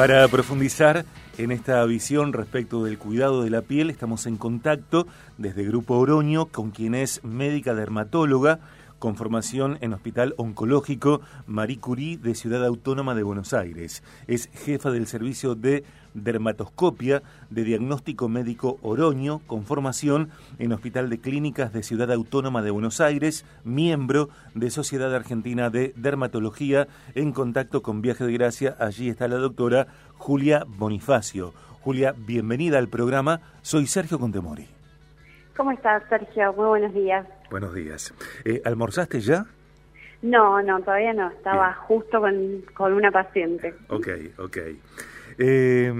Para profundizar en esta visión respecto del cuidado de la piel, estamos en contacto desde Grupo Oroño con quien es médica dermatóloga con formación en Hospital Oncológico Marie Curie de Ciudad Autónoma de Buenos Aires. Es jefa del servicio de dermatoscopia de diagnóstico médico Oroño, con formación en Hospital de Clínicas de Ciudad Autónoma de Buenos Aires, miembro de Sociedad Argentina de Dermatología, en contacto con Viaje de Gracia. Allí está la doctora Julia Bonifacio. Julia, bienvenida al programa. Soy Sergio Contemori. ¿Cómo estás, Sergio? Muy buenos días. Buenos días. Eh, ¿Almorzaste ya? No, no, todavía no. Estaba justo con, con, una paciente. Ok, ok. Eh,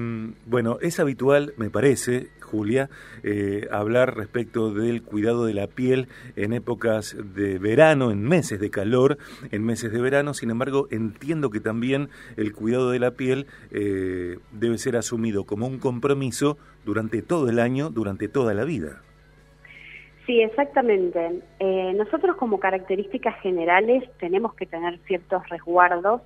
bueno, es habitual, me parece, Julia, eh, hablar respecto del cuidado de la piel en épocas de verano, en meses de calor, en meses de verano. Sin embargo, entiendo que también el cuidado de la piel eh, debe ser asumido como un compromiso durante todo el año, durante toda la vida. Sí, exactamente. Eh, nosotros como características generales tenemos que tener ciertos resguardos,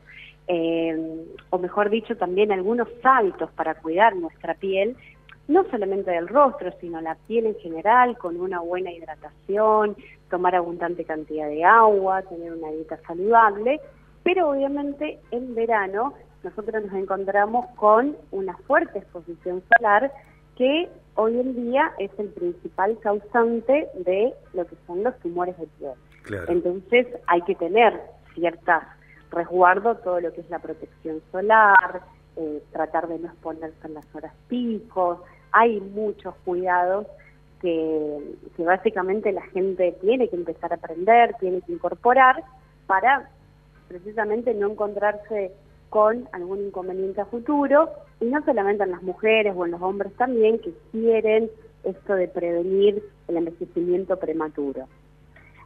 eh, o mejor dicho, también algunos hábitos para cuidar nuestra piel, no solamente del rostro, sino la piel en general, con una buena hidratación, tomar abundante cantidad de agua, tener una dieta saludable, pero obviamente en verano nosotros nos encontramos con una fuerte exposición solar que hoy en día es el principal causante de lo que son los tumores de piel. Entonces hay que tener ciertas resguardo, todo lo que es la protección solar, eh, tratar de no exponerse en las horas picos, hay muchos cuidados que, que básicamente la gente tiene que empezar a aprender, tiene que incorporar para precisamente no encontrarse con algún inconveniente a futuro, y no solamente en las mujeres o en los hombres también, que quieren esto de prevenir el envejecimiento prematuro.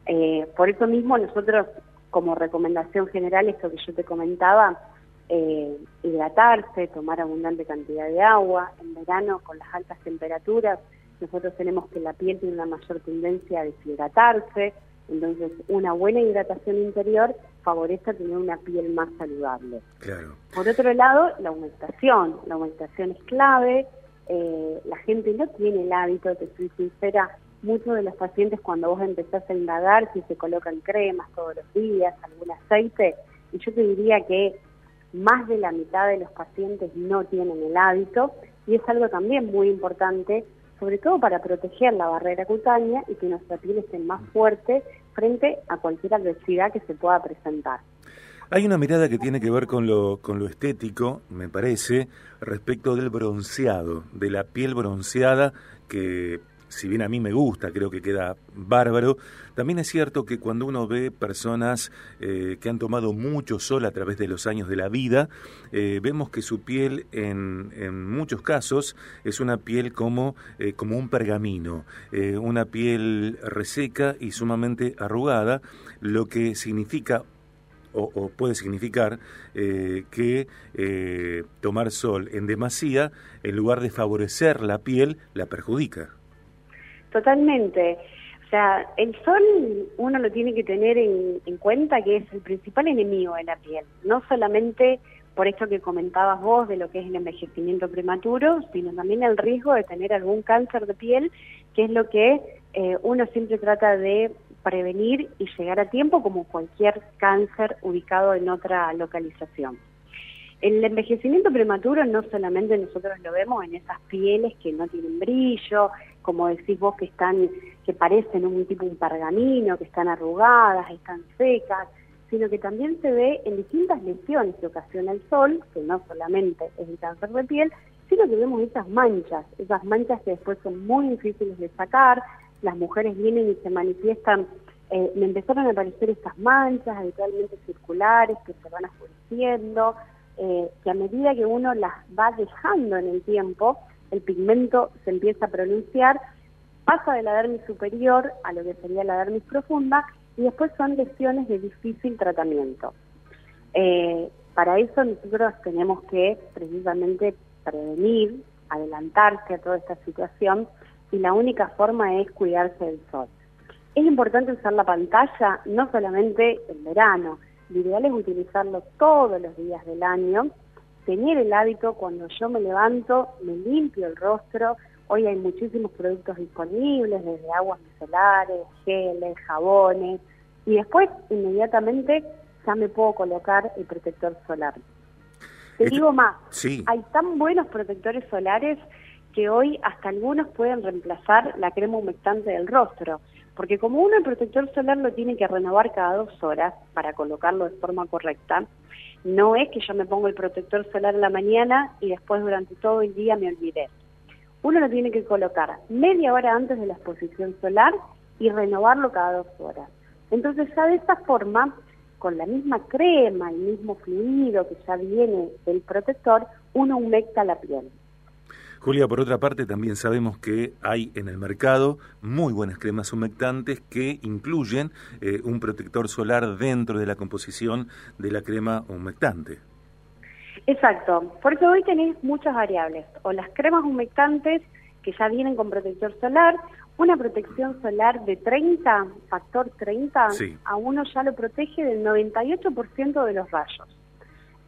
Eh, por eso mismo nosotros, como recomendación general, esto que yo te comentaba, eh, hidratarse, tomar abundante cantidad de agua, en verano con las altas temperaturas, nosotros tenemos que la piel tiene una mayor tendencia a deshidratarse, entonces, una buena hidratación interior favorece tener una piel más saludable. Claro. Por otro lado, la humectación. La humectación es clave. Eh, la gente no tiene el hábito, te soy sincera, muchos de los pacientes cuando vos empezás a indagar si se colocan cremas todos los días, algún aceite, y yo te diría que más de la mitad de los pacientes no tienen el hábito, y es algo también muy importante sobre todo para proteger la barrera cutánea y que nuestra piel esté más fuerte frente a cualquier adversidad que se pueda presentar. Hay una mirada que tiene que ver con lo, con lo estético, me parece, respecto del bronceado, de la piel bronceada que si bien a mí me gusta, creo que queda bárbaro, también es cierto que cuando uno ve personas eh, que han tomado mucho sol a través de los años de la vida, eh, vemos que su piel en, en, muchos casos es una piel como, eh, como un pergamino, una piel reseca y sumamente arrugada, lo que significa o, o, puede significar que tomar sol en demasía, en lugar de favorecer la piel, la perjudica. Totalmente. O sea, el sol uno lo tiene que tener en, cuenta que es el principal enemigo de la piel, no solamente por esto que comentabas vos de lo que es el envejecimiento prematuro, sino también el riesgo de tener algún cáncer de piel, que es lo que eh, uno siempre trata de prevenir y llegar a tiempo como cualquier cáncer ubicado en otra localización. El envejecimiento prematuro no solamente nosotros lo vemos en esas pieles que no tienen brillo, como decís vos que están, que parecen un tipo un pergamino, que están arrugadas, están secas, sino que también se ve en distintas lesiones que ocasiona el sol, que no solamente es el cáncer de piel, sino que vemos esas manchas, esas manchas que después son muy difíciles de sacar, las mujeres vienen y se manifiestan, eh, me empezaron a aparecer estas manchas habitualmente circulares que se van oscureciendo, eh, que a medida que uno las va dejando en el tiempo, el pigmento se empieza a pronunciar, pasa de la dermis superior a lo que sería la dermis profunda y después son lesiones de difícil tratamiento. Eh, para eso nosotros tenemos que precisamente prevenir, adelantarse a toda esta situación y la única forma es cuidarse del sol. Es importante usar la pantalla no solamente en verano, lo ideal es utilizarlo todos los días del año, tener el hábito cuando yo me levanto, me limpio el rostro. Hoy hay muchísimos productos disponibles, desde aguas micelares, geles, jabones, y después inmediatamente ya me puedo colocar el protector solar. Te digo más, hay tan buenos protectores solares que hoy hasta algunos pueden reemplazar la crema humectante del rostro, porque como uno el protector solar lo tiene que renovar cada dos horas para colocarlo de forma correcta, no es que yo me pongo el protector solar en la mañana y después durante todo el día me olvidé. Uno lo tiene que colocar media hora antes de la exposición solar y renovarlo cada dos horas. Entonces ya de esta forma, con la misma crema, el mismo fluido que ya viene del protector, uno humecta la piel. Julia, por otra parte, también sabemos que hay en el mercado muy buenas cremas humectantes que incluyen eh, un protector solar dentro de la composición de la crema humectante. Exacto, porque hoy tenéis muchas variables, o las cremas humectantes que ya vienen con protector solar, una protección solar de 30, factor 30, a uno ya lo protege del 98% de los rayos.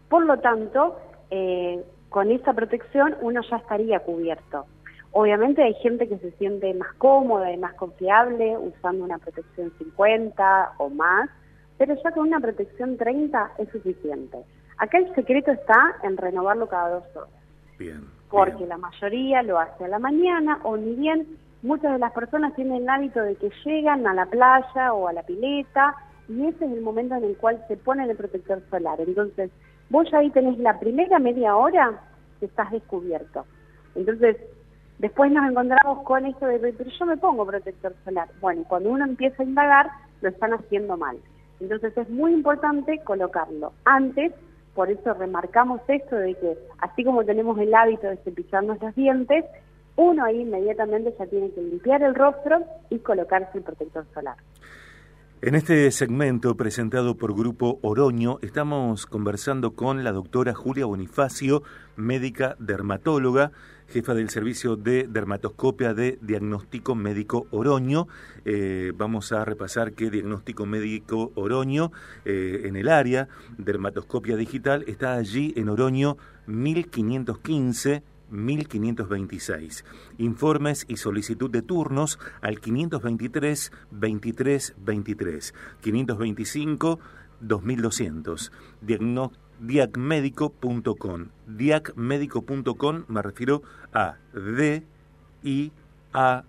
Por lo tanto, eh, con esa protección uno ya estaría cubierto. Obviamente hay gente que se siente más cómoda y más confiable usando una protección 50 o más, pero ya con una protección 30 es suficiente. Acá el secreto está en renovarlo cada dos horas. Bien. Porque la mayoría lo hace a la mañana o ni bien muchas de las personas tienen el hábito de que llegan a la playa o a la pileta y ese es el momento en el cual se pone el protector solar. Entonces, vos ahí tenés la primera media hora que estás descubierto. Entonces, después nos encontramos con esto de, pero yo me pongo protector solar. Bueno, cuando uno empieza a indagar, lo están haciendo mal. Entonces es muy importante colocarlo antes, por eso remarcamos esto de que así como tenemos el hábito de cepillarnos los dientes, uno ahí inmediatamente ya tiene que limpiar el rostro y colocarse el protector solar. En este segmento presentado por Grupo Oroño estamos conversando con la doctora Julia Bonifacio, médica dermatóloga, jefa del servicio de dermatoscopia de Diagnóstico Médico Oroño. Eh, vamos a repasar que Diagnóstico Médico Oroño eh, en el área dermatoscopia digital está allí en Oroño 1515 1526. Informes y solicitud de turnos al 523 23 23 525 2200. diacmédico.com. Diacmédico.com me refiero a D I A.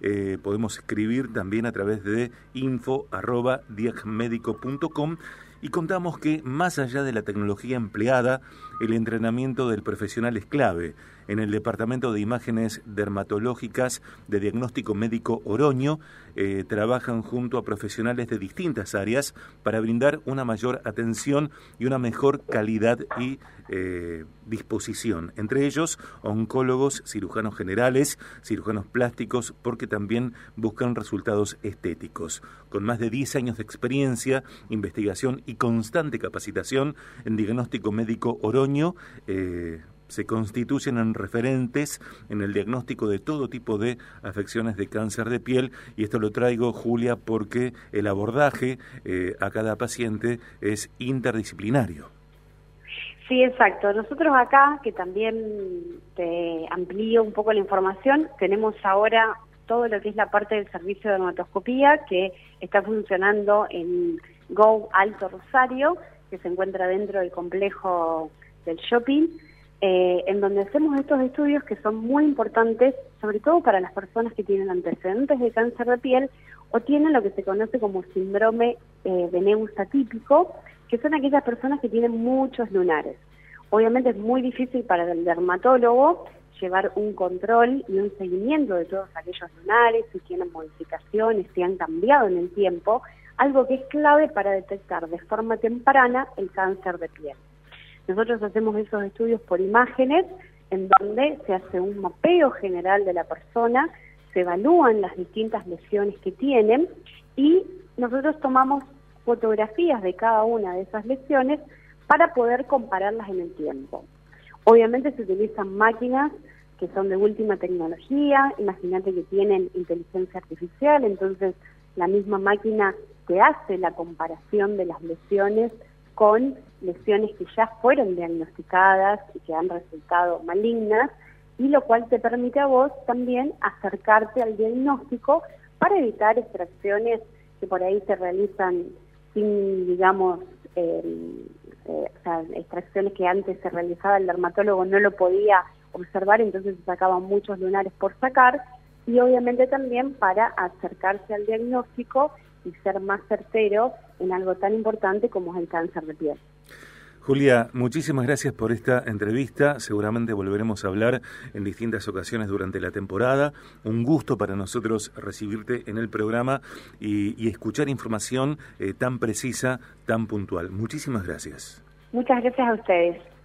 Eh, podemos escribir también a través de info arroba diacmédico.com y contamos que, más allá de la tecnología empleada, el entrenamiento del profesional es clave. En el Departamento de Imágenes Dermatológicas de Diagnóstico Médico Oroño eh, trabajan junto a profesionales de distintas áreas para brindar una mayor atención y una mejor calidad y eh, disposición. Entre ellos, oncólogos, cirujanos generales, cirujanos plásticos, porque también buscan resultados estéticos. Con más de 10 años de experiencia, investigación y constante capacitación en diagnóstico médico Oroño, eh, se constituyen en referentes en el diagnóstico de todo tipo de afecciones de cáncer de piel y esto lo traigo Julia porque el abordaje eh, a cada paciente es interdisciplinario. Sí, exacto. Nosotros acá, que también te amplío un poco la información, tenemos ahora todo lo que es la parte del servicio de dermatoscopía que está funcionando en Go Alto Rosario, que se encuentra dentro del complejo del shopping, eh, en donde hacemos estos estudios que son muy importantes, sobre todo para las personas que tienen antecedentes de cáncer de piel o tienen lo que se conoce como síndrome eh, de Neus atípico, que son aquellas personas que tienen muchos lunares. Obviamente es muy difícil para el dermatólogo llevar un control y un seguimiento de todos aquellos lunares, si tienen modificaciones, si han cambiado en el tiempo, algo que es clave para detectar de forma temprana el cáncer de piel. Nosotros hacemos esos estudios por imágenes en donde se hace un mapeo general de la persona, se evalúan las distintas lesiones que tienen y nosotros tomamos fotografías de cada una de esas lesiones para poder compararlas en el tiempo. Obviamente se utilizan máquinas que son de última tecnología, imagínate que tienen inteligencia artificial, entonces la misma máquina te hace la comparación de las lesiones con lesiones que ya fueron diagnosticadas y que han resultado malignas, y lo cual te permite a vos también acercarte al diagnóstico para evitar extracciones que por ahí se realizan sin, digamos, eh, o sea, extracciones que antes se realizaba el dermatólogo no lo podía observar, entonces se sacaban muchos lunares por sacar, y obviamente también para acercarse al diagnóstico y ser más certero en algo tan importante como es el cáncer de piel. Julia, muchísimas gracias por esta entrevista. Seguramente volveremos a hablar en distintas ocasiones durante la temporada. Un gusto para nosotros recibirte en el programa y, escuchar información eh, tan precisa, tan puntual. Muchísimas gracias. Muchas gracias a ustedes.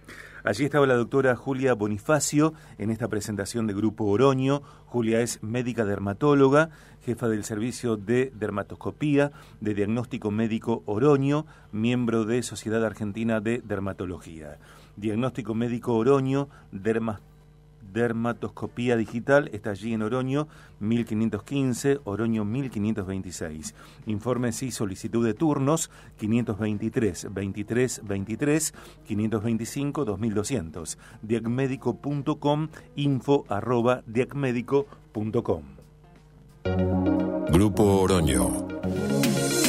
Allí estaba la doctora Julia Bonifacio en esta presentación de Grupo Oroño. Julia es médica dermatóloga, jefa del servicio de dermatoscopía de diagnóstico médico Oroño, miembro de Sociedad Argentina de Dermatología. Diagnóstico médico Oroño, dermatología dermatoscopía digital está allí en Oroño 1515, Oroño 1526. Informes y solicitud de turnos 523 23 23 525 2200. Diacmédico.com info arroba diacmédico.com. Grupo Oroño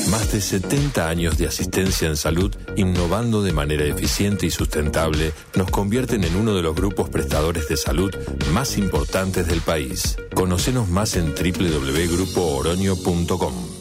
más de 70 años de asistencia en salud, innovando de manera eficiente y sustentable, nos convierten en uno de los grupos prestadores de salud más importantes del país. Conocenos más en www.grupooroño.com.